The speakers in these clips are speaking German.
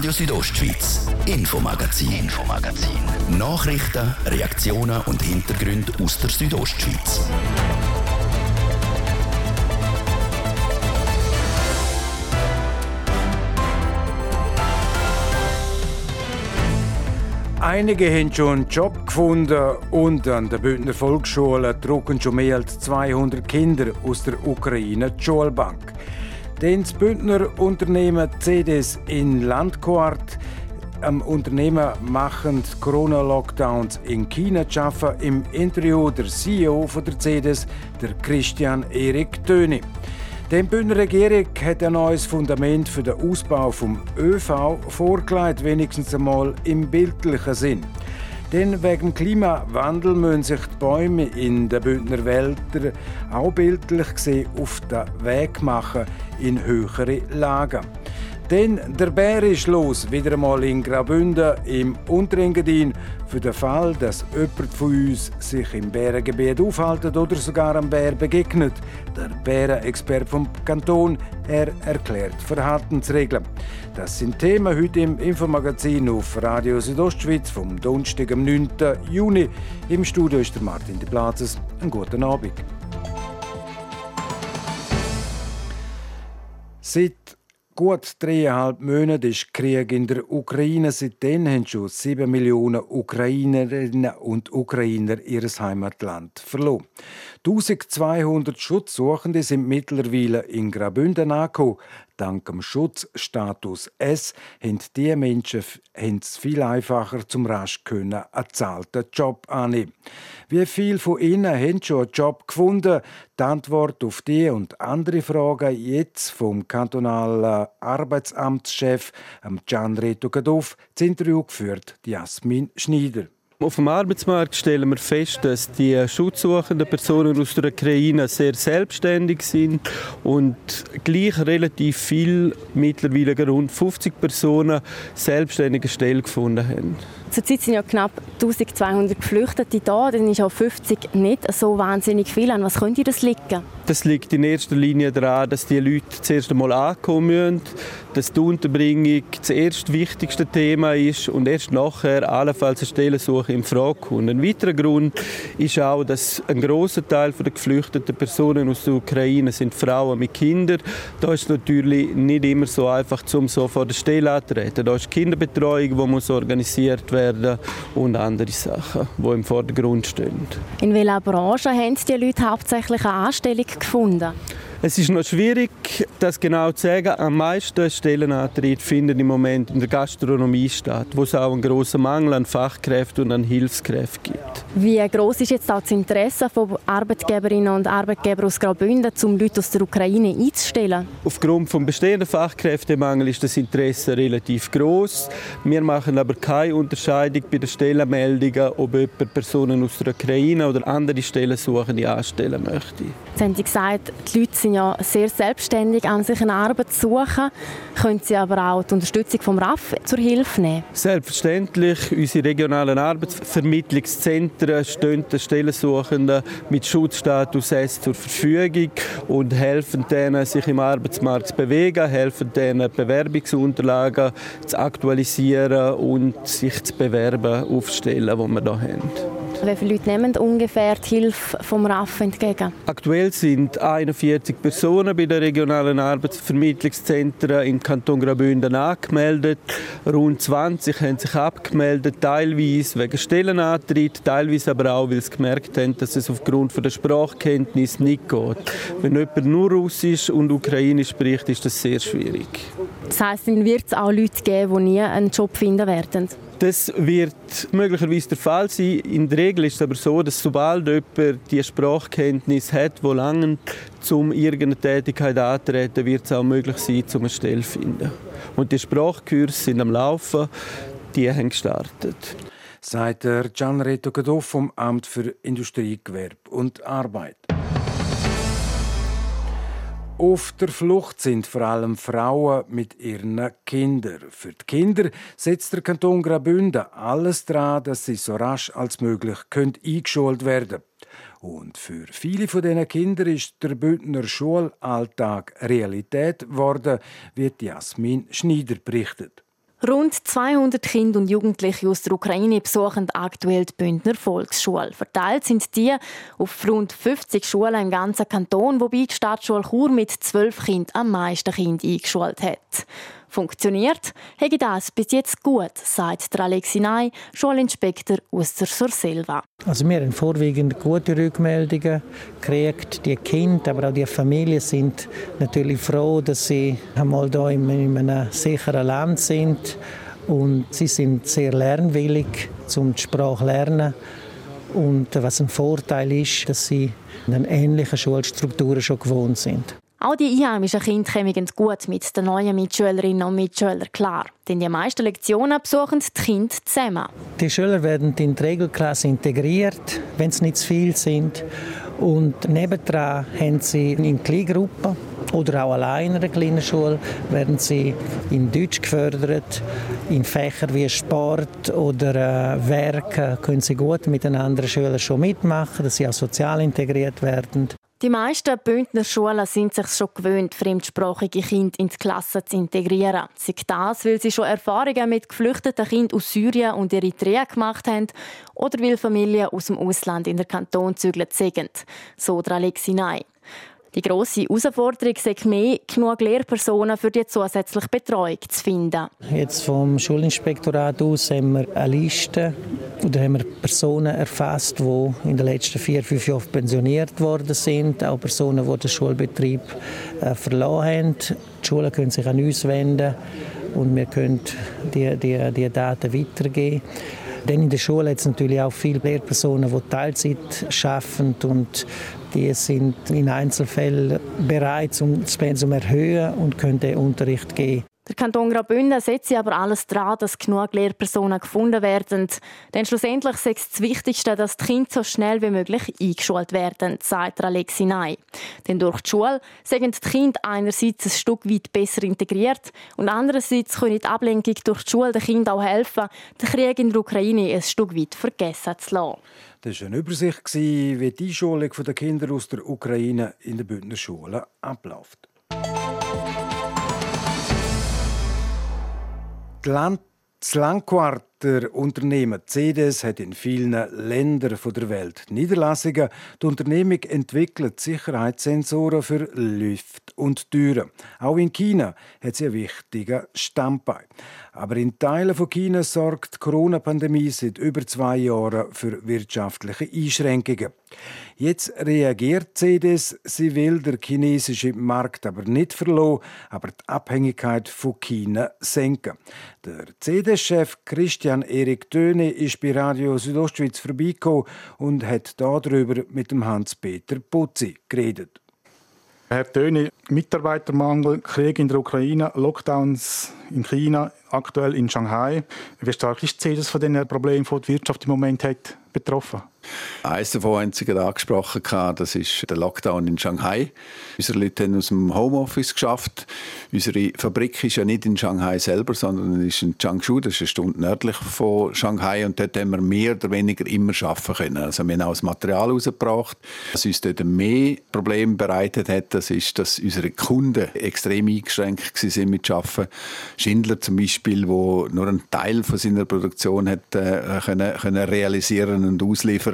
Radio Südostschweiz, Infomagazin, Infomagazin. Nachrichten, Reaktionen und Hintergründe aus der Südostschweiz. Einige haben schon einen Job gefunden und an der Bündner Volksschule drucken schon mehr als 200 Kinder aus der Ukraine die Schulbank. Den Bündner Unternehmen CDS in Landquart am Unternehmen machen Corona-Lockdowns in China zu arbeiten. Im Interview der CEO von der CDS, der Christian Erik Töni. Die Bündner Regierung hat ein neues Fundament für den Ausbau vom ÖV vorgelegt, wenigstens einmal im bildlichen Sinn. Denn wegen Klimawandel müssen sich die Bäume in den Bündner Wäldern auch bildlich gesehen auf den Weg machen in höhere Lagen. Denn der Bär ist los, wieder einmal in Graubünden im Unterengadin. Für den Fall, dass jemand von uns sich im Bärengebiet aufhält oder sogar einem Bär begegnet. Der Bärenexperte vom Kanton, er erklärt Verhaltensregeln. Das sind Themen heute im Infomagazin auf Radio Südostschweiz vom Donnerstag, am 9. Juni. Im Studio ist der Martin de Plazes. Einen guten Abend. Seit gut dreieinhalb Monate ist Krieg in der Ukraine. Seitdem haben schon sieben Millionen Ukrainerinnen und Ukrainer ihr Heimatland verloren. 1200 Schutzsuchende sind mittlerweile in Graubünden angekommen. Dank dem Schutzstatus S haben diese Menschen es viel einfacher zum rasch können einen zahlten Job annehmen. Wie viele von ihnen haben schon einen Job gefunden? Die Antwort auf die und andere Fragen jetzt vom kantonalen Arbeitsamtschef Gian Reto Gadoff, das Interview geführt Jasmin Schneider. Auf dem Arbeitsmarkt stellen wir fest, dass die schutzsuchenden Personen aus der Ukraine sehr selbstständig sind und gleich relativ viel, mittlerweile rund 50 Personen, selbstständige Stellen gefunden haben. Zurzeit sind ja knapp 1200 Geflüchtete da, dann ist auch 50 nicht so wahnsinnig viel. An was könnte das liegen? Das liegt in erster Linie daran, dass die Leute zuerst einmal ankommen müssen, dass die Unterbringung das erste wichtigste Thema ist und erst nachher allenfalls eine Stellensuche in Frage kommt. Ein weiterer Grund ist auch, dass ein großer Teil der geflüchteten Personen aus der Ukraine sind Frauen mit Kindern. Da ist es natürlich nicht immer so einfach, um so vor der Stelle anzutreten. Da ist Kinderbetreuung, die muss organisiert werden und andere Sachen, die im Vordergrund stehen. In welcher Branche haben die Leute hauptsächlich eine Anstellung gefunden? Es ist noch schwierig, das genau zu sagen. Am meisten Stellenantritte finden im Moment in der Gastronomie statt, wo es auch einen grossen Mangel an Fachkräften und an Hilfskräften gibt. Wie groß ist jetzt auch das Interesse von Arbeitgeberinnen und Arbeitgebern aus Graubünden, um Leute aus der Ukraine einzustellen? Aufgrund des bestehenden Fachkräftemangels ist das Interesse relativ groß. Wir machen aber keine Unterscheidung bei den Stellenmeldungen, ob jemand Personen aus der Ukraine oder andere Stellensuchende anstellen möchte. Jetzt haben Sie gesagt, die Leute sind ja sehr selbstständig an sich eine Arbeit zu suchen. Können Sie aber auch die Unterstützung vom RAF zur Hilfe nehmen? Selbstverständlich. Unsere regionalen Arbeitsvermittlungszentren stehen den Stellensuchenden mit Schutzstatus S zur Verfügung und helfen denen, sich im Arbeitsmarkt zu bewegen, helfen denen, Bewerbungsunterlagen zu aktualisieren und sich zu bewerben auf Stellen, die wir hier haben. Wie viele Leute nehmen ungefähr die Hilfe vom RAF entgegen? Aktuell sind 41 Personen bei den regionalen Arbeitsvermittlungszentren im Kanton Graubünden angemeldet. Rund 20 haben sich abgemeldet, teilweise wegen Stellenantritt, teilweise aber auch, weil sie gemerkt haben, dass es aufgrund der Sprachkenntnis nicht geht. Wenn jemand nur Russisch und Ukrainisch spricht, ist das sehr schwierig. Das heisst, dann wird es auch Leute geben, die nie einen Job finden werden? Das wird möglicherweise der Fall sein. In der Regel ist es aber so, dass sobald jemand die Sprachkenntnis hat, die lange um irgendeine Tätigkeit antreten, wird es auch möglich sein, um eine Stelle zu finden. Und die Sprachkurse sind am Laufen, die haben gestartet. Sagt der Gianreto Gadoff vom Amt für Industrie, Gewerbe und Arbeit. Auf der Flucht sind vor allem Frauen mit ihren Kindern. Für die Kinder setzt der Kanton Graubünden alles daran, dass sie so rasch als möglich eingeschult werden Und für viele von diesen Kindern ist der Bündner Schulalltag Realität geworden, wie Jasmin Schneider berichtet. Rund 200 Kinder und Jugendliche aus der Ukraine besuchen aktuell die Bündner Volksschule. Verteilt sind die auf rund 50 Schulen im ganzen Kanton, wobei die Stadtschule Chur mit 12 Kindern am meisten Kinder eingeschult hat. Funktioniert? Hätte das bis jetzt gut, sagt der Alexi Ney, Schulinspektor aus der Surselva. Also wir haben vorwiegend gute Rückmeldungen gekriegt. Die Kinder, aber auch die Familien sind natürlich froh, dass sie einmal hier in einem sicheren Land sind. Und sie sind sehr lernwillig, um die Sprache zu lernen. Und was ein Vorteil ist, dass sie eine ähnliche Schulstrukturen schon gewohnt sind. Auch die einheimischen Kinder kommen gut mit den neuen Mitschülerinnen und Mitschülern klar. Denn die meisten Lektionen besuchen die Kinder zusammen. Die Schüler werden in die Regelklasse integriert, wenn es nicht zu viel sind. Und nebendran haben sie in Kleingruppen oder auch allein in einer kleinen Schule werden sie in Deutsch gefördert. In Fächern wie Sport oder äh, Werken können sie gut mit den anderen Schülern schon mitmachen, dass sie auch sozial integriert werden. Die meisten Bündner Schulen sind sich schon gewöhnt, fremdsprachige Kinder in die Klasse zu integrieren. Sei das, weil sie schon Erfahrungen mit geflüchteten Kindern aus Syrien und Eritrea gemacht haben oder weil Familien aus dem Ausland in der Kanton zügeln sind. So Alexi Ney. Die grosse Herausforderung ist mehr, genug Lehrpersonen für die zusätzliche Betreuung zu finden. Jetzt vom Schulinspektorat aus haben wir eine Liste oder haben wir Personen erfasst, die in den letzten vier, fünf Jahren pensioniert worden sind, auch Personen, die den Schulbetrieb äh, verloren haben. Die Schulen können sich an uns wenden und wir können die, die, die Daten weitergeben. Denn in der Schule hat es natürlich auch viele Lehrpersonen, die Teilzeit arbeiten und die sind in Einzelfällen bereit, das Pensum zu erhöhen und können Unterricht geben. Der Kanton Graubünden setzt aber alles daran, dass genug Lehrpersonen gefunden werden. Denn schlussendlich ist es das Wichtigste, dass die Kinder so schnell wie möglich eingeschult werden, sagt Alexi Ney. Denn durch die Schule sind die Kinder einerseits ein Stück weit besser integriert und andererseits können die Ablenkung durch die Schule den Kindern auch helfen, den Krieg in der Ukraine ein Stück weit vergessen zu lassen. Das war eine Übersicht, wie die Einschulung der Kinder aus der Ukraine in den Bündner Schulen abläuft. Das Langquarter Unternehmen CDS hat in vielen Ländern der Welt Niederlassungen. Die Unternehmung entwickelt Sicherheitssensoren für Lüfte und Türen. Auch in China hat sie einen wichtigen Standbein. Aber in Teilen von China sorgt die Corona-Pandemie seit über zwei Jahren für wirtschaftliche Einschränkungen. Jetzt reagiert CDS, sie will der chinesische Markt aber nicht verloren, aber die Abhängigkeit von China senken. Der CDS-Chef Christian Erik Töne ist bei Radio Südostschweiz vorbeigekommen und hat darüber mit dem Hans-Peter Putzi geredet. Herr Töne, Mitarbeitermangel, Krieg in der Ukraine, Lockdowns in China, aktuell in Shanghai. Wie stark ist CDS von den Problemen, die die Wirtschaft im Moment hat, betroffen? Eines davon haben Sie gerade angesprochen, das ist der Lockdown in Shanghai. Unsere Leute haben aus dem Homeoffice geschafft. Unsere Fabrik ist ja nicht in Shanghai selber, sondern ist in Changshu, das ist eine Stunde nördlich von Shanghai. Und dort haben wir mehr oder weniger immer arbeiten können. Also wir haben auch das Material rausgebracht. Was uns dort mehr Probleme bereitet hat, das ist, dass unsere Kunden extrem eingeschränkt sind mit Arbeiten. Schindler zum Beispiel, wo nur einen Teil von seiner Produktion hat, äh, können, können realisieren und ausliefern,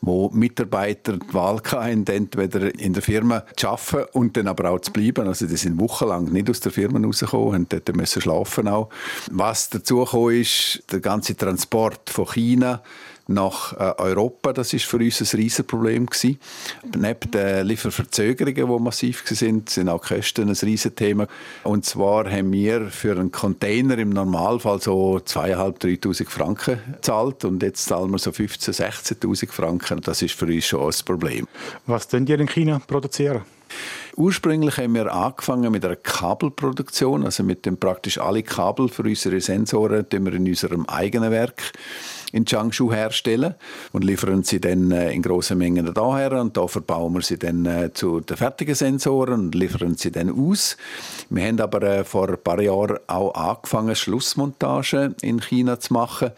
wo Mitarbeiter die Wahl hatten, entweder in der Firma zu arbeiten und dann aber auch zu bleiben. Also die sind wochenlang nicht aus der Firma rausgekommen, haben dort müssen schlafen auch. Was dazu ist, der ganze Transport von China nach äh, Europa. Das ist für uns ein riesiges Problem gewesen. Neben den Lieferverzögerungen, die massiv sind, sind auch Kosten ein riesiges Thema. Und zwar haben wir für einen Container im Normalfall so 2'500, 3'000 Franken gezahlt und jetzt zahlen wir so 15'000, 16'000 Franken. Das ist für uns schon ein Problem. Was denn ihr in China produzieren? Ursprünglich haben wir angefangen mit einer Kabelproduktion, also mit dem praktisch alle Kabel für unsere Sensoren, die wir in unserem eigenen Werk in Changshu herstellen und liefern sie dann äh, in grossen Mengen daher und da verbauen wir sie dann äh, zu den fertigen Sensoren und liefern sie dann aus. Wir haben aber äh, vor ein paar Jahren auch angefangen, Schlussmontage in China zu machen,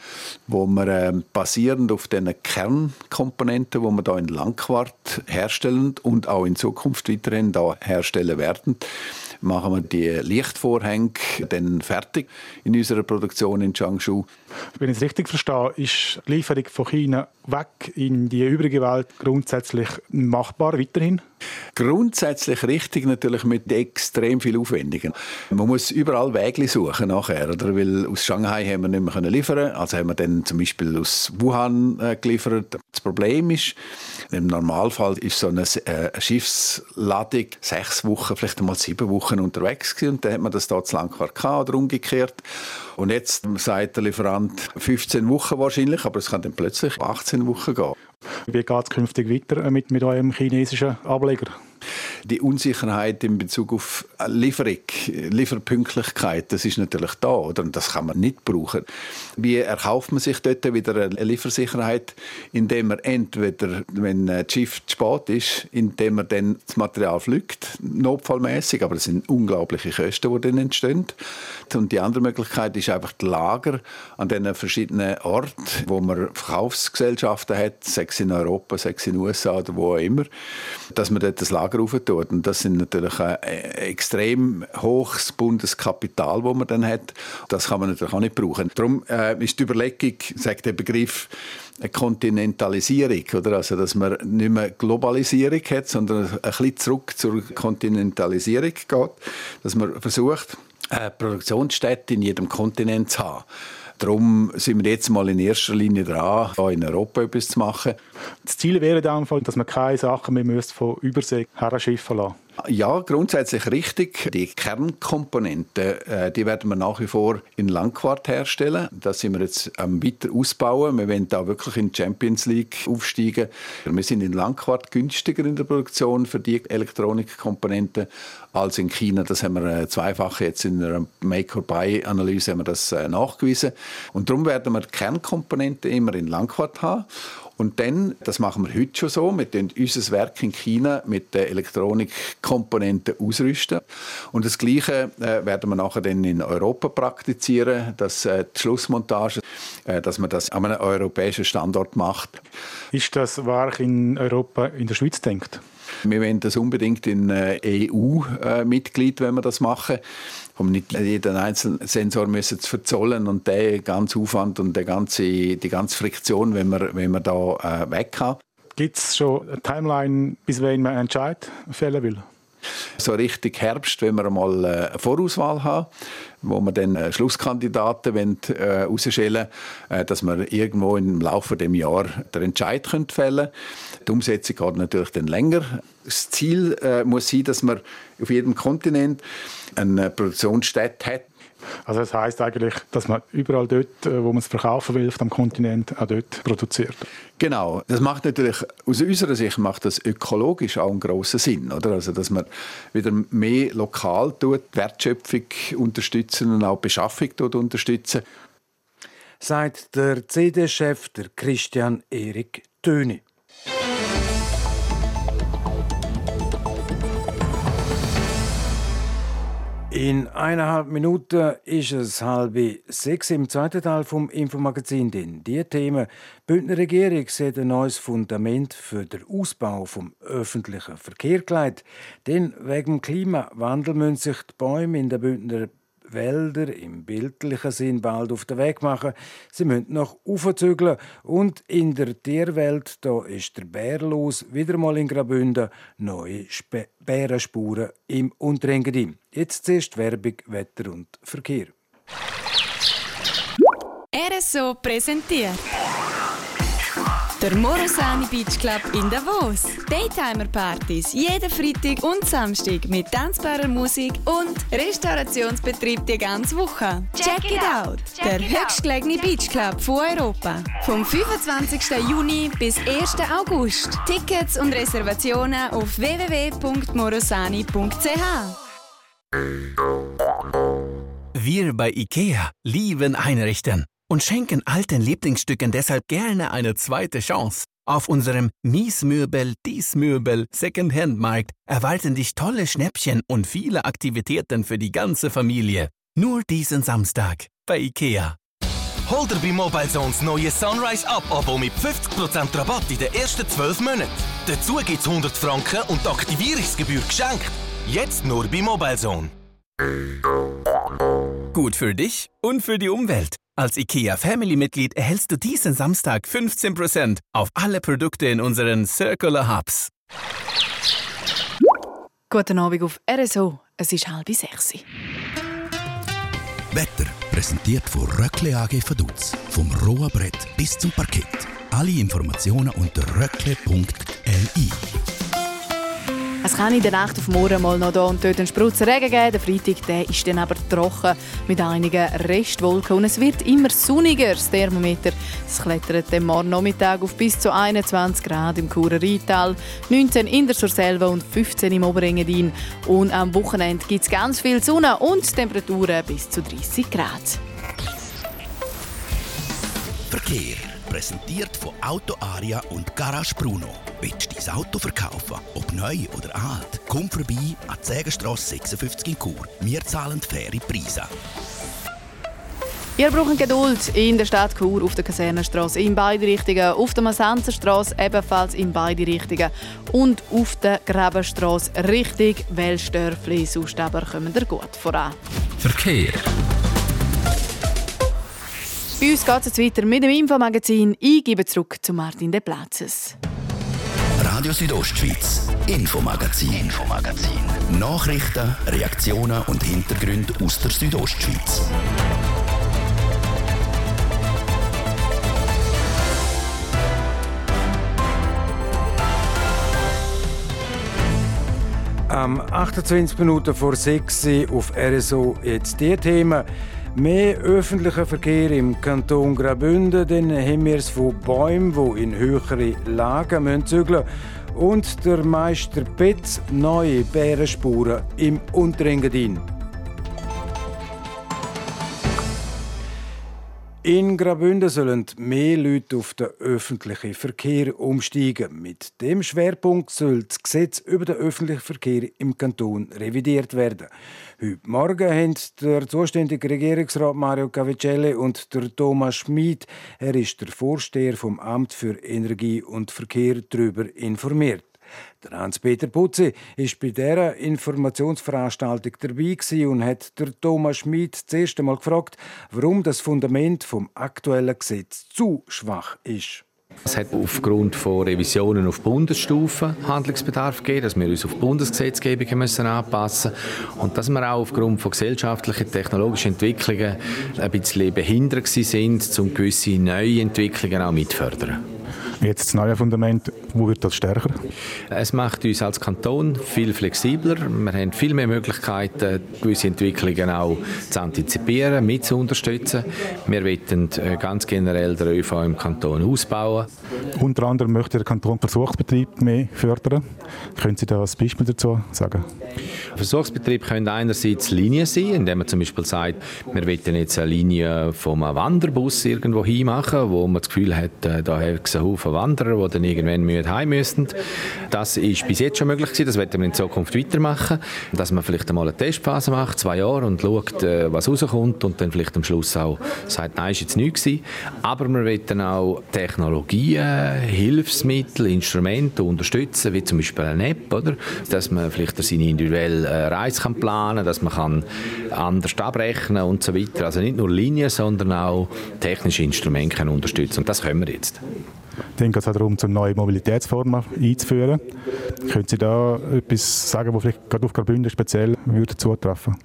wo wir basierend auf den Kernkomponenten, die wir da in Langquart herstellen und auch in Zukunft weiterhin da herstellen werden, machen wir die Lichtvorhänge dann fertig in unserer Produktion in Changshu. Wenn ich es richtig verstehe, ist die Lieferung von China weg in die übrige Welt grundsätzlich machbar weiterhin? Grundsätzlich richtig, natürlich mit extrem viel Aufwendungen. Man muss überall Wege suchen nachher, oder? Weil aus Shanghai haben wir nicht mehr liefern also haben wir dann zum Beispiel aus Wuhan äh, geliefert. Das Problem ist, im Normalfall ist so eine, äh, eine Schiffsladung sechs Wochen, vielleicht einmal sieben Wochen unterwegs gewesen und dann hat man das dort zu lang oder umgekehrt. Und jetzt sagt der Lieferant 15 Wochen wahrscheinlich, aber es kann dann plötzlich 18 Wochen gehen. Wie geht es künftig weiter mit, mit eurem chinesischen Ableger? Die Unsicherheit in Bezug auf Lieferung, Lieferpünktlichkeit, das ist natürlich da, oder? Und das kann man nicht brauchen. Wie erkauft man sich dort wieder eine Liefersicherheit, indem man entweder, wenn das Schiff zu spät ist, indem man dann das Material fliegt, notfallmäßig, aber das sind unglaubliche Kosten, die dann entstehen. Und die andere Möglichkeit ist einfach die Lager an den verschiedenen Orten, wo man Verkaufsgesellschaften hat, sechs in Europa, sechs in den USA oder wo auch immer, dass man dort das Lager aufentut. Und das sind natürlich ein extrem hohes Bundeskapital, das man dann hat. Das kann man natürlich auch nicht brauchen. Darum äh, ist die Überlegung, sagt der Begriff, eine Kontinentalisierung, oder? Also, dass man nicht mehr Globalisierung hat, sondern ein bisschen zurück zur Kontinentalisierung geht, dass man versucht, eine Produktionsstätte in jedem Kontinent zu haben. Darum sind wir jetzt mal in erster Linie dran, hier in Europa etwas zu machen. Das Ziel wäre dann, dass man keine Sachen mehr von Übersee her schiffen lassen ja, grundsätzlich richtig. Die Kernkomponenten, äh, die werden wir nach wie vor in Langquart herstellen. Das sind wir jetzt am weiter ausbauen. Wir wollen da wirklich in die Champions League aufsteigen. Wir sind in Langquart günstiger in der Produktion für die Elektronikkomponenten als in China. Das haben wir äh, zweifach jetzt in einer Make-or-Buy-Analyse äh, nachgewiesen. Und darum werden wir die Kernkomponenten immer in Langquart haben. Und dann, das machen wir heute schon so, wir tun unser Werk in China mit den Elektronikkomponenten ausrüsten. Und das Gleiche äh, werden wir nachher dann in Europa praktizieren, dass äh, die Schlussmontage, äh, dass man das an einem europäischen Standort macht. Ist das Werk in Europa in der Schweiz denkt? Wir wollen das unbedingt in EU-Mitglied, wenn wir das machen um nicht jeden einzelnen Sensor müssen zu verzollen und der ganze Aufwand und der ganze, die ganze Friktion, wenn man, wenn man da äh, weg kann. Gibt es schon eine Timeline, bis wann man Entscheid fällen will? So richtig Herbst, wenn wir mal äh, eine Vorauswahl haben, wo wir dann äh, Schlusskandidaten wollen, äh, rausstellen äh, dass wir irgendwo im Laufe des Jahres den Entscheid fällen können. Die Umsetzung geht natürlich dann länger. Das Ziel äh, muss sein, dass man auf jedem Kontinent eine Produktionsstätte hat, also das heißt eigentlich, dass man überall dort, äh, wo man es verkaufen will, auf dem Kontinent, auch dort produziert. Genau. Das macht natürlich, aus unserer Sicht macht das ökologisch auch einen grossen Sinn, oder? Also, dass man wieder mehr lokal tut, Wertschöpfung unterstützen und auch Beschaffung tut unterstützen. Sagt der CD-Chef, der Christian Erik Töni. In eineinhalb Minuten ist es halb sechs im zweiten Teil vom Infomagazin. Denn die Themen Bündner Regierung sieht ein neues Fundament für den Ausbau vom öffentlichen Verkehr gelegt. Denn wegen dem Klimawandel müssen sich die Bäume in der Bündner Wälder im bildlichen Sinn bald auf den Weg machen. Sie müssen noch aufzügeln und in der Tierwelt da ist der Bär los, wieder mal in Graubünden neue Spe Bärenspuren im Unterengadin. Jetzt zuerst Werbung, Wetter und Verkehr. RSO präsentiert der Morosani Beach Club in Davos. Daytimer-Partys jeden Freitag und Samstag mit tanzbarer Musik und Restaurationsbetrieb die ganze Woche. Check, Check it out! Der höchstgelegene Beach Club von Europa. Vom 25. Juni bis 1. August. Tickets und Reservationen auf www.morosani.ch. Wir bei IKEA lieben Einrichten und schenken alten Lieblingsstücken deshalb gerne eine zweite Chance. Auf unserem Miesmöbel, Diesmöbel, Secondhand-Markt erwarten dich tolle Schnäppchen und viele Aktivitäten für die ganze Familie. Nur diesen Samstag bei IKEA. Hol dir bei Mobile Zones neue Sunrise Up Abo mit 50% Rabatt in den ersten 12 Monaten. Dazu gibt's 100 Franken und Aktivierungsgebühr geschenkt. Jetzt nur bei Mobilezone. Gut für dich und für die Umwelt. Als IKEA Family-Mitglied erhältst du diesen Samstag 15% auf alle Produkte in unseren Circular Hubs. Guten Abend auf RSO. Es ist halb sechs. Wetter präsentiert von Röckle AG Vaduz. Vom rohen Brett bis zum Parkett. Alle Informationen unter röckle.li. Es kann in der Nacht auf morgen mal noch da und dort einen Sprutzen Regen geben. Der Freitag der ist dann aber trocken mit einigen Restwolken und es wird immer sonniger. Das Thermometer das klettert am morgen Nachmittag auf bis zu 21 Grad im Churer Rheintal, 19 in der Surselva und 15 im Oberengadin. Und am Wochenende gibt es ganz viel Sonne und Temperaturen bis zu 30 Grad. Verkehr präsentiert von Auto Aria und Garage Bruno. Willst du dein Auto verkaufen, ob neu oder alt? Komm vorbei an die Sägenstrasse 56 in Chur. Wir zahlen faire Preise. Ihr braucht Geduld in der Stadt Chur, auf der Kasernenstraße in beide Richtungen, auf der Masanzerstraße ebenfalls in beide Richtungen und auf der Grabenstraße Richtung Welsdörfli. Sonst aber kommen ihr gut voran. Verkehr. Bei uns geht es jetzt weiter mit dem Infomagazin. Ich gebe zurück zu Martin De Platzes. Radio Südostschweiz, Infomagazin, Infomagazin. Nachrichten, Reaktionen und Hintergründe aus der Südostschweiz. Am 28 Minuten vor 6 Uhr auf RSO jetzt die Themen. Mehr öffentlicher Verkehr im Kanton Graubünden, dann haben wir es von Bäumen, die in höhere Lagen zügeln müssen. Und der Meister Petz neue Bärenspuren im Unterengadin. In Graubünden sollen mehr Leute auf den öffentlichen Verkehr umsteigen. Mit dem Schwerpunkt soll das Gesetz über den öffentlichen Verkehr im Kanton revidiert werden. Heute Morgen haben der zuständige Regierungsrat Mario Cavicelli und der Thomas Schmid, er ist der Vorsteher vom Amt für Energie und Verkehr, darüber informiert. Der Hans-Peter Putzi ist bei dieser Informationsveranstaltung dabei und hat der Thomas Schmid zuerst einmal gefragt, warum das Fundament vom aktuellen Gesetz zu schwach ist. Es hat aufgrund von Revisionen auf Bundesstufe Handlungsbedarf gegeben, dass wir uns auf die Bundesgesetzgebung müssen anpassen müssen und dass wir auch aufgrund von gesellschaftlichen, technologischen Entwicklungen ein bisschen behindert sind, um gewisse neue Entwicklungen auch mitfördern. Jetzt das neue Fundament, wo wird das stärker? Es macht uns als Kanton viel flexibler. Wir haben viel mehr Möglichkeiten, gewisse Entwicklungen auch zu antizipieren, mit zu unterstützen. Wir wollen äh, ganz generell den ÖV im Kanton ausbauen. Unter anderem möchte der Kanton Versuchsbetrieb mehr fördern. Können Sie da ein Beispiel dazu sagen? Versuchsbetrieb können einerseits Linien sein, indem man zum Beispiel sagt, wir wollen jetzt eine Linie vom Wanderbus irgendwo hin machen, wo man das Gefühl hat, äh, da hat es einen Haufen Wanderer, die dann irgendwann heim müssten. Das ist bis jetzt schon möglich gewesen, das werden wir in Zukunft weitermachen, dass man vielleicht einmal eine Testphase macht, zwei Jahre und schaut, äh, was rauskommt und dann vielleicht am Schluss auch sagt, nein, ist jetzt nichts gewesen. Aber wir wollen auch Technologien, Hilfsmittel, Instrumente unterstützen, wie zum Beispiel eine App, oder? dass man vielleicht seine individuelle äh, Reise kann planen kann, dass man kann anders abrechnen und so weiter. Also nicht nur Linien, sondern auch technische Instrumente unterstützen. Und das können wir jetzt. Dann geht es auch darum, um neue Mobilitätsformen einzuführen. Können Sie da etwas sagen, was vielleicht gerade auf Graubünden speziell würde zutreffen?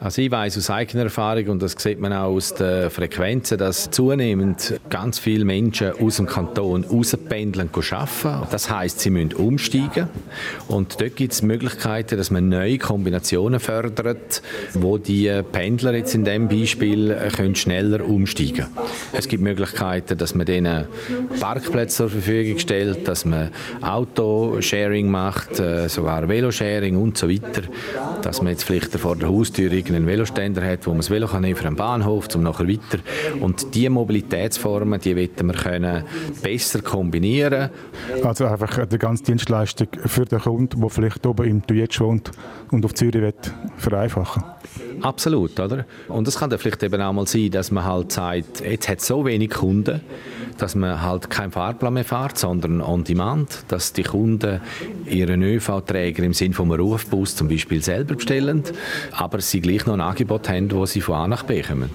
Also ich weiß aus eigener Erfahrung und das sieht man auch aus den Frequenzen, dass zunehmend ganz viele Menschen aus dem Kanton rauspendeln arbeiten. Das heißt, sie müssen umsteigen und dort gibt es Möglichkeiten, dass man neue Kombinationen fördert, wo die Pendler jetzt in dem Beispiel können schneller umsteigen. können. Es gibt Möglichkeiten, dass man denen Parkplätze zur Verfügung stellt, dass man Autosharing macht, äh, sogar Velosharing und so weiter, dass man jetzt vielleicht vor der Haustür einen Veloständer hat, wo man das Velo kann nehmen für einen Bahnhof, zum nachher weiter. Und diese Mobilitätsformen, die wollen wir können besser kombinieren. Also einfach die ganze Dienstleistung für den Kunden, der vielleicht oben im Duetsch wohnt und auf Zürich will, vereinfachen. Absolut, oder? Und es kann dann vielleicht eben auch mal sein, dass man halt sagt, jetzt hat so wenig Kunden, dass man halt keinen Fahrplan mehr fährt, sondern on demand, dass die Kunden ihren ÖV-Träger im Sinne vom Rufbus zum Beispiel selber bestellen, aber sie gleich noch ein Angebot haben, wo sie von A nach B kommen.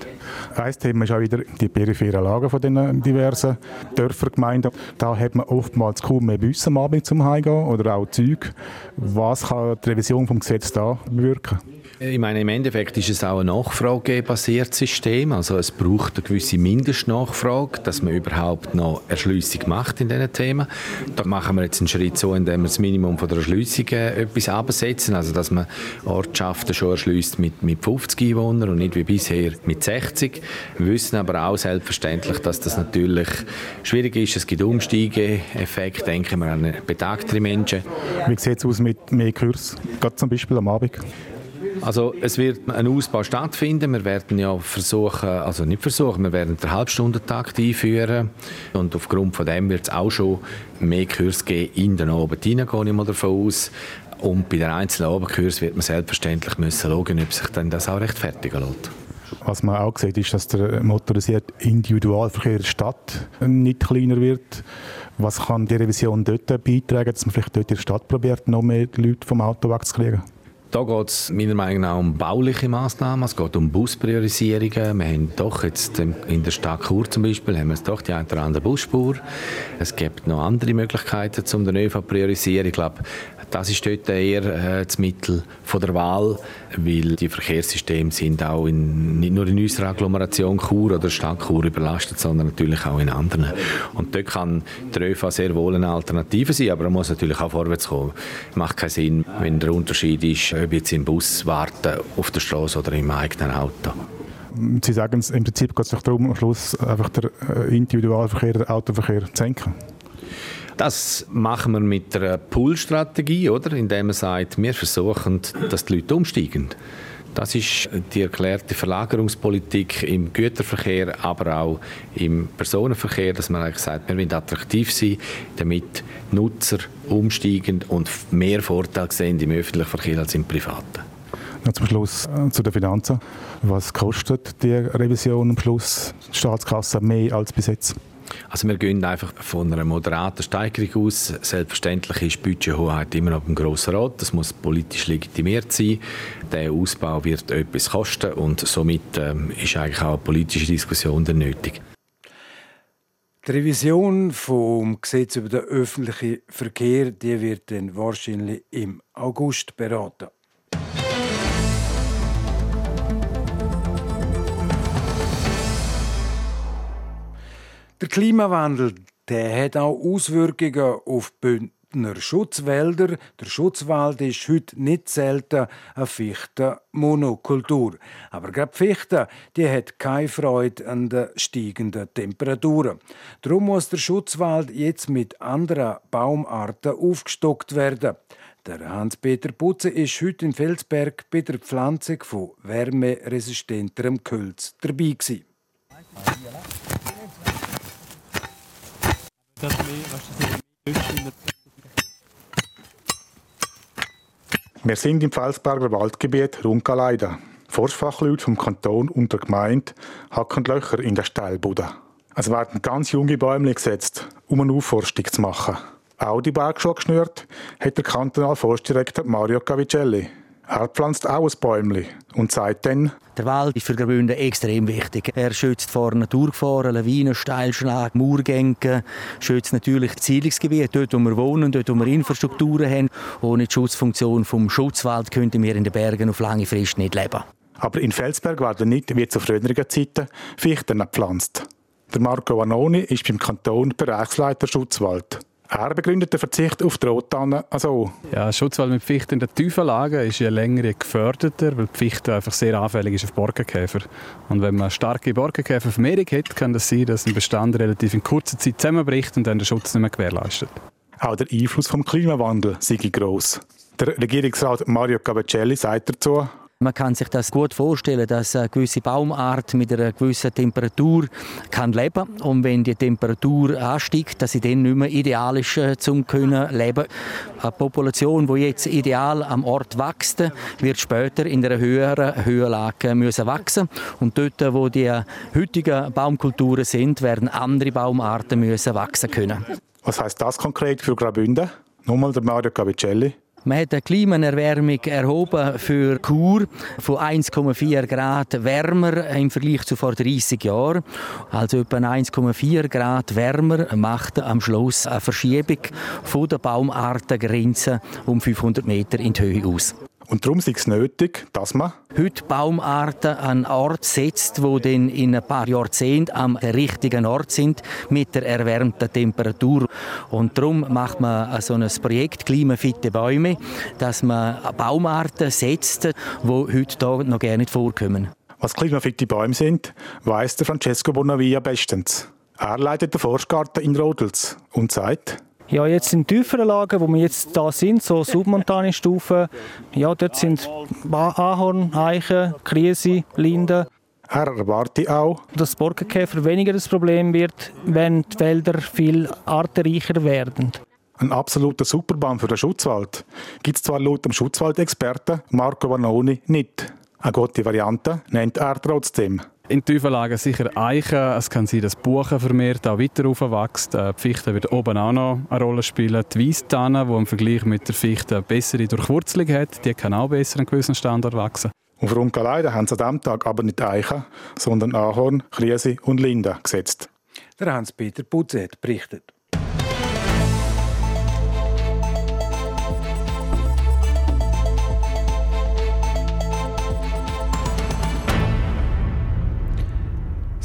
Ein Thema ist auch wieder die peripheren Lagen von den diversen Dörfern, Gemeinden. Da hat man oftmals kaum mehr Busse am Abend zum Heimgehen oder auch Züge. Was kann die Revision vom Gesetz da bewirken? Ich meine, im Endeffekt ist es auch ein nachfragebasiertes System. Also es braucht eine gewisse Mindestnachfrage, dass man überhaupt noch Erschliessung macht in diesen Themen. Da machen wir jetzt einen Schritt so, indem wir das Minimum von der Erschliessung äh, etwas absetzen. Also dass man Ortschaften schon erschließt mit, mit 50 Einwohnern und nicht wie bisher mit 60. Wir wissen aber auch selbstverständlich, dass das natürlich schwierig ist. Es gibt Umsteigeeffekte, denken wir an betagtere Menschen. Wie sieht es aus mit mehr Kurs, gerade zum Beispiel am Abend? Also es wird ein Ausbau stattfinden. Wir werden ja versuchen, also nicht versuchen, wir werden den Halbstundentakt einführen und aufgrund von dem wird es auch schon mehr Kurs geben in den Abend hinein, gehe ich mal davon aus. Und bei den einzelnen Abendkursen wird man selbstverständlich müssen schauen, ob sich dann das auch rechtfertigen lässt. Was man auch sieht, ist, dass der motorisierte Individualverkehr in der Stadt nicht kleiner wird. Was kann die Revision dort beitragen, dass man vielleicht dort in der Stadt probiert, noch mehr Leute vom Auto wegzukriegen? Da geht es meiner Meinung nach um bauliche Massnahmen, es geht um Buspriorisierungen. Wir haben doch jetzt in der Stadt Chur zum Beispiel haben wir doch die eine oder andere Busspur. Es gibt noch andere Möglichkeiten, um den ÖV zu priorisieren. Ich glaube, das ist dort eher äh, das Mittel von der Wahl, weil die Verkehrssysteme sind auch in, nicht nur in unserer Agglomeration Chur oder Stadt Chur überlastet, sondern natürlich auch in anderen. Und dort kann der ÖV sehr wohl eine Alternative sein, aber man muss natürlich auch vorwärts kommen. Es macht keinen Sinn, wenn der Unterschied ist, ob jetzt im Bus warten auf der Straße oder im eigenen Auto. Sie sagen, im Prinzip geht es darum, am Schluss einfach den äh, Individualverkehr, den Autoverkehr zu senken. Das machen wir mit einer Pool-Strategie, oder? Indem man sagt, wir versuchen, dass die Leute umsteigen. Das ist die erklärte Verlagerungspolitik im Güterverkehr, aber auch im Personenverkehr, dass man eigentlich sagt, wir wollen attraktiv sein, damit Nutzer umsteigen und mehr Vorteile sehen im öffentlichen Verkehr als im privaten. Noch zum Schluss äh, zu den Finanzen. Was kostet die Revision am Schluss die Staatskasse mehr als bis jetzt? Also wir gehen einfach von einer moderaten Steigerung aus. Selbstverständlich ist Budgethoheit immer noch im Grossen Rat. Das muss politisch legitimiert sein. Der Ausbau wird etwas kosten und somit ähm, ist eigentlich auch eine politische Diskussion nötig. Die Revision vom Gesetz über den öffentlichen Verkehr die wird dann wahrscheinlich im August beraten. Der Klimawandel der hat auch Auswirkungen auf Bündner Schutzwälder. Der Schutzwald ist heute nicht selten eine Fichtenmonokultur. Aber gerade Fichte, die hat keine Freude an den steigenden Temperaturen. Darum muss der Schutzwald jetzt mit anderen Baumarten aufgestockt werden. Der Hans-Peter Putze ist heute in Felsberg bei der Pflanzung von wärmeresistenterem Gehölz dabei. Gewesen. Wir sind im Felsberger Waldgebiet Runkaleida. Forstfachleute vom Kanton und der Gemeinde hacken Löcher in der Steilbude. Es werden ganz junge Bäume gesetzt, um eine Aufforstung zu machen. Auch die Bergschuhe geschnürt hat der kantonale Forstdirektor Mario Cavicelli. Er pflanzt auch ein Bäumchen und sagt dann, der Wald ist für Graubünden extrem wichtig. Er schützt vor Naturgefahren, Lawinen, Steilschlägen, Murgänge, schützt natürlich das Siedlungsgebiet, dort wo wir wohnen, dort wo wir Infrastrukturen haben. Ohne die Schutzfunktion vom Schutzwald könnten wir in den Bergen auf lange Frist nicht leben. Aber in Felsberg werden nicht, wie zu früheren Zeiten, Fichten gepflanzt. Der Marco Vanoni ist beim Kanton Bereichsleiter Schutzwald. Er begründet den Verzicht auf die Rottanne also. Ja, Schutzwald mit Fichten in der tiefen Lage ist je länger, je geförderter, weil die Fichte einfach sehr anfällig ist auf Borkenkäfer. Und wenn man starke Borkenkäfervermehrung hat, kann das sein, dass ein Bestand relativ in kurzer Zeit zusammenbricht und dann der Schutz nicht mehr gewährleistet. Auch der Einfluss vom Klimawandel sei gross. Der Regierungsrat Mario Cavacelli sagt dazu, Man kann sich das gut vorstellen, dass eine gewisse Baumart mit einer gewissen Temperatur kann leben und wenn die Temperatur ansteigt, dass sie dann nicht mehr ideal ist, äh, zum können leben. Eine Population, die jetzt ideal am Ort wächst, wird später in einer höheren Höhenlage müssen wachsen und dort, wo die heutigen Baumkulturen sind, werden andere Baumarten müssen wachsen können. Was heißt das konkret für Graubünden? Nochmal der Mario Cavicelli. Man hat eine Klimaerwärmung erhoben für Chur von 1,4 Grad wärmer im Vergleich zu vor 30 Jahren. Also etwa 1,4 Grad wärmer macht am Schluss eine Verschiebung von der Baumartengrenze um 500 Meter in die Höhe aus. Und darum ist es nötig, dass man heute Baumarten an Ort setzt, wo dann in ein paar Jahrzehnten am richtigen Ort sind mit der erwärmten Temperatur. Und darum macht man so ein Projekt Klimafitte Bäume, dass man Baumarten setzt, wo heute hier noch gar nicht vorkommen. Was klimafitte Bäume sind, weiß der Francesco Bonavia bestens. Er leitet den Forstgarten in Rodels und sagt, ja, jetzt in tieferen Lagen, wo wir jetzt da sind, so submontane Stufen, ja, dort sind Ahorn, Eichen, Krise, Linde. Er erwartet auch, dass Borkenkäfer weniger das Problem wird, wenn die Wälder viel artenreicher werden. Ein absoluter Superbaum für den Schutzwald gibt es zwar laut dem Schutzwaldexperten Marco Vanoni nicht. Eine gute Variante nennt er trotzdem. In Tiefen sicher Eichen. Es kann sein, dass Buchen vermehrt auch weiter aufwächst. Äh, die Fichte wird oben auch noch eine Rolle spielen. Die Weisstanne, die im Vergleich mit der Fichte eine bessere Durchwurzelung hat, die kann auch besser an gewissen Standort wachsen. Und für Unkelleiden haben sie an diesem Tag aber nicht Eichen, sondern Ahorn, Krise und Linde gesetzt. Der Hans-Peter Putzet berichtet.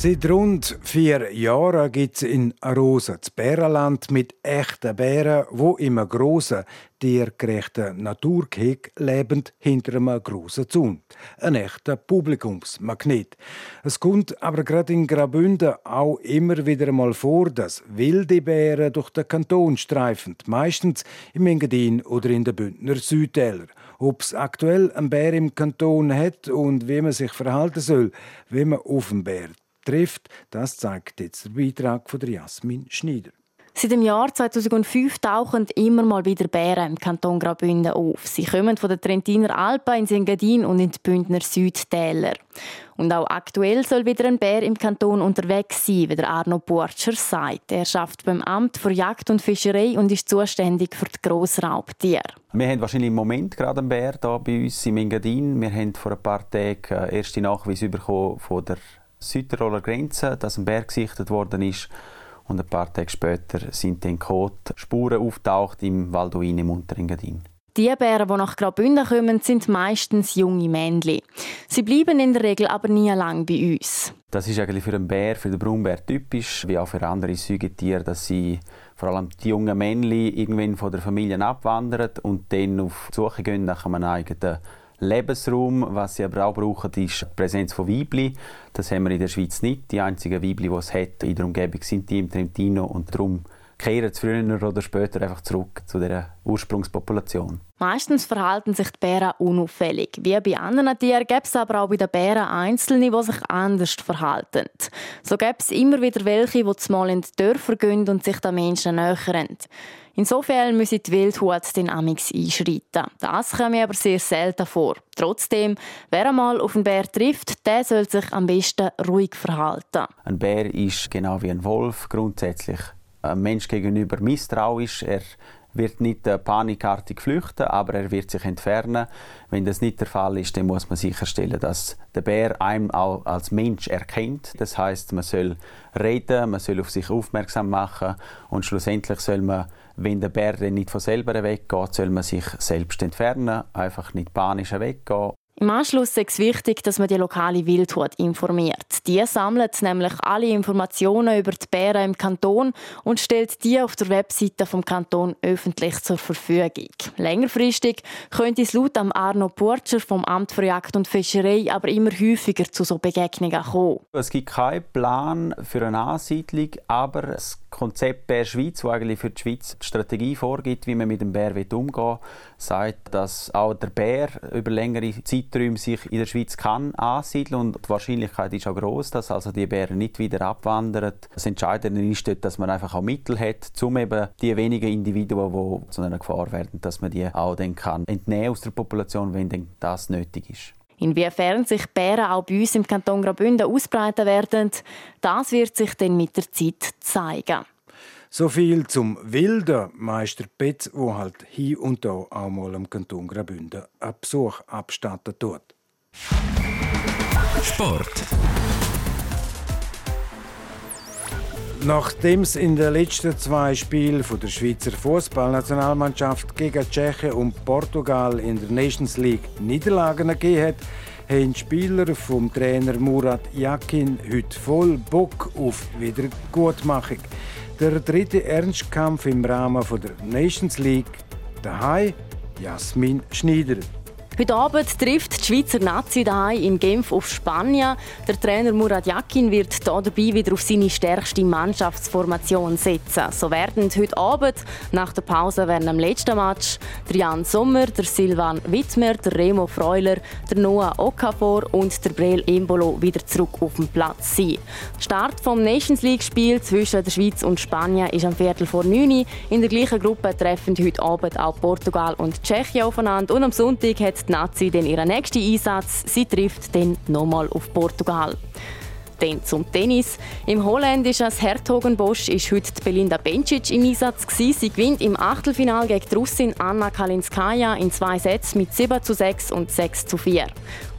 Seit rund vier Jahren gibt es in Arosa das Bärenland mit echten Bären, wo im grossen, tiergerechten Naturgehege lebend hinter einem grossen Zaun. Ein echter Publikumsmagnet. Es kommt aber gerade in Graubünden auch immer wieder mal vor, dass wilde Bären durch den Kanton streifen, meistens im Engadin oder in den Bündner Südtäler. Ob es aktuell einen Bär im Kanton hat und wie man sich verhalten soll, wenn man auf den Bär trifft. Das zeigt jetzt der Beitrag von Jasmin Schneider. Seit dem Jahr 2005 tauchen immer mal wieder Bären im Kanton Graubünden auf. Sie kommen von den Trentiner Alpen ins Engadin und in die Bündner Südtäler. Und auch aktuell soll wieder ein Bär im Kanton unterwegs sein, wie der Arno Burtscher sagt. Er schafft beim Amt für Jagd und Fischerei und ist zuständig für die Grossraubtiere. Wir haben wahrscheinlich im Moment gerade einen Bär hier bei uns im Engadin. Wir haben vor ein paar Tagen äh, erste Nachweise bekommen von der Südtiroler Grenze, dass ein Bär gesichtet worden ist. Und ein paar Tage später sind dann Spuren auftaucht im Valdoin im Unterengadin. Die Bären, die nach Graubünden kommen, sind meistens junge Männchen. Sie bleiben in der Regel aber nie lang bei uns. Das ist eigentlich für einen Bär, für den Braunbär typisch, wie auch für andere Säugetiere, dass sie vor allem die jungen Männchen irgendwann von der Familie abwandern und dann auf die Suche gehen nach einem eigenen Lebensraum. Was sie aber auch brauchen, ist die Präsenz von Weibli. Das haben wir in der Schweiz nicht. Die einzigen Weibli, die es hat in der Umgebung, sind die im Trentino und darum kehren sie früher oder später einfach zurück zu der Ursprungspopulation. Meistens verhalten sich die Bären unauffällig. Wie bei anderen Tieren gibt es aber auch bei den Bären Einzelne, die sich anders verhalten. So gibt es immer wieder welche, die mal in die Dörfer gehen und sich den Menschen nähern. Insofern müssen die Wildhut den Amix einschreiten. Das kommt mir aber sehr selten vor. Trotzdem, wer einmal auf einen Bär trifft, der soll sich am besten ruhig verhalten. Ein Bär ist genau wie ein Wolf grundsätzlich einem Mensch gegenüber misstrauisch. Er wird nicht äh, panikartig flüchten, aber er wird sich entfernen. Wenn das nicht der Fall ist, dann muss man sicherstellen, dass der Bär einem auch als Mensch erkennt. Das heißt, man soll reden, man soll auf sich aufmerksam machen und schlussendlich soll man, wenn der Bär dann nicht von selber weggeht, soll man sich selbst entfernen, einfach nicht panisch weggehen im Anschluss ist es wichtig, dass man die lokale Wildhut informiert. Die sammelt nämlich alle Informationen über die Bären im Kanton und stellt die auf der Webseite vom Kanton öffentlich zur Verfügung. Längerfristig könnte es laut Arno Burtscher vom Amt für Jagd und Fischerei aber immer häufiger zu so Begegnungen kommen. Es gibt keinen Plan für eine Ansiedlung, aber es Konzept Bär Schweiz, das eigentlich für die Schweiz die Strategie vorgibt, wie man mit dem Bär umgehen will, sagt, dass auch der Bär über längere Zeiträume sich in der Schweiz kann ansiedeln und die Wahrscheinlichkeit ist auch groß, dass also die Bären nicht wieder abwandern. Das Entscheidende ist dass man einfach auch Mittel hat, um eben die wenigen Individuen, die zu einer Gefahr werden, dass man die auch dann kann entnehmen aus der Population, wenn denn das nötig ist. Inwiefern sich Bären auch bei uns im Kanton Graubünden ausbreiten werden, das wird sich dann mit der Zeit zeigen. So viel zum wilden Meister Betz, wo halt hier und da auch mal im Kanton Graubünden einen Besuch abstatten tut. Sport. Nachdem es in den letzten zwei Spielen der Schweizer Fußballnationalmannschaft gegen Tschechien und Portugal in der Nations League Niederlagen gegeben hat, haben die Spieler vom Trainer Murat Yakin heute voll Bock auf Wiedergutmachung. Der dritte Ernstkampf im Rahmen der Nations League. Daheim Jasmin Schneider. Heute Abend trifft Schweizer Nazi daheim in Genf auf Spanien. Der Trainer Murat Yakin wird hier dabei wieder auf seine stärkste Mannschaftsformation setzen. So werden heute Abend nach der Pause während dem letzten Match der Jan Sommer, der Silvan Wittmer, der Remo Freuler, der Noah Okafor und der Brel Embolo wieder zurück auf dem Platz sein. Der Start vom Nations League Spiel zwischen der Schweiz und Spanien ist am Viertel vor 9 In der gleichen Gruppe treffen heute Abend auch Portugal und Tschechien aufeinander und am Sonntag hat die Nazi den ihren nächsten Einsatz. Sie trifft dann nochmal auf Portugal. Dann zum Tennis. Im holländischen Hertogenbosch ist heute Belinda Bencic im Einsatz. Sie gewinnt im Achtelfinal gegen die Russin Anna Kalinskaya in zwei Sätzen mit 7 zu 6 und 6 zu 4.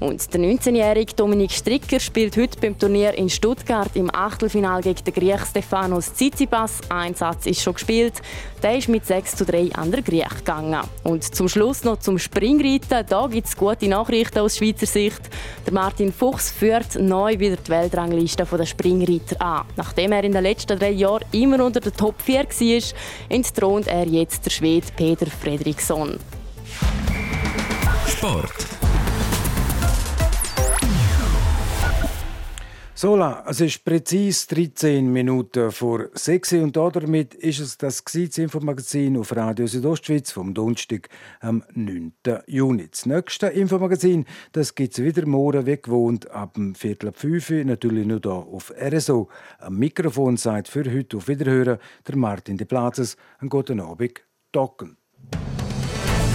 Und der 19-jährige Dominik Stricker spielt heute beim Turnier in Stuttgart im Achtelfinal gegen den Griech Stefanos Tsitsipas. Ein Satz ist schon gespielt. Der ist mit 6 zu 3 an der Griech gegangen. Und zum Schluss noch zum Springreiten. Da gibt es gute Nachrichten aus Schweizer Sicht. Der Martin Fuchs führt neu wieder die Weltrangliste der Springreiter an. Nachdem er in den letzten drei Jahren immer unter der Top 4 war, entthront er jetzt der Schwede Peter Fredriksson. Sport. Sola, es ist präzise 13 Minuten vor 6 und damit ist es das Infomagazin auf Radio Südostschweiz vom Donnerstag am 9. Juni. Das nächste Infomagazin gibt es wieder morgen wie gewohnt ab dem Viertel ab 5 natürlich nur hier auf RSO. Am Mikrofon sagt für heute auf Wiederhören der Martin de Plazes. Einen guten Abend, Docken.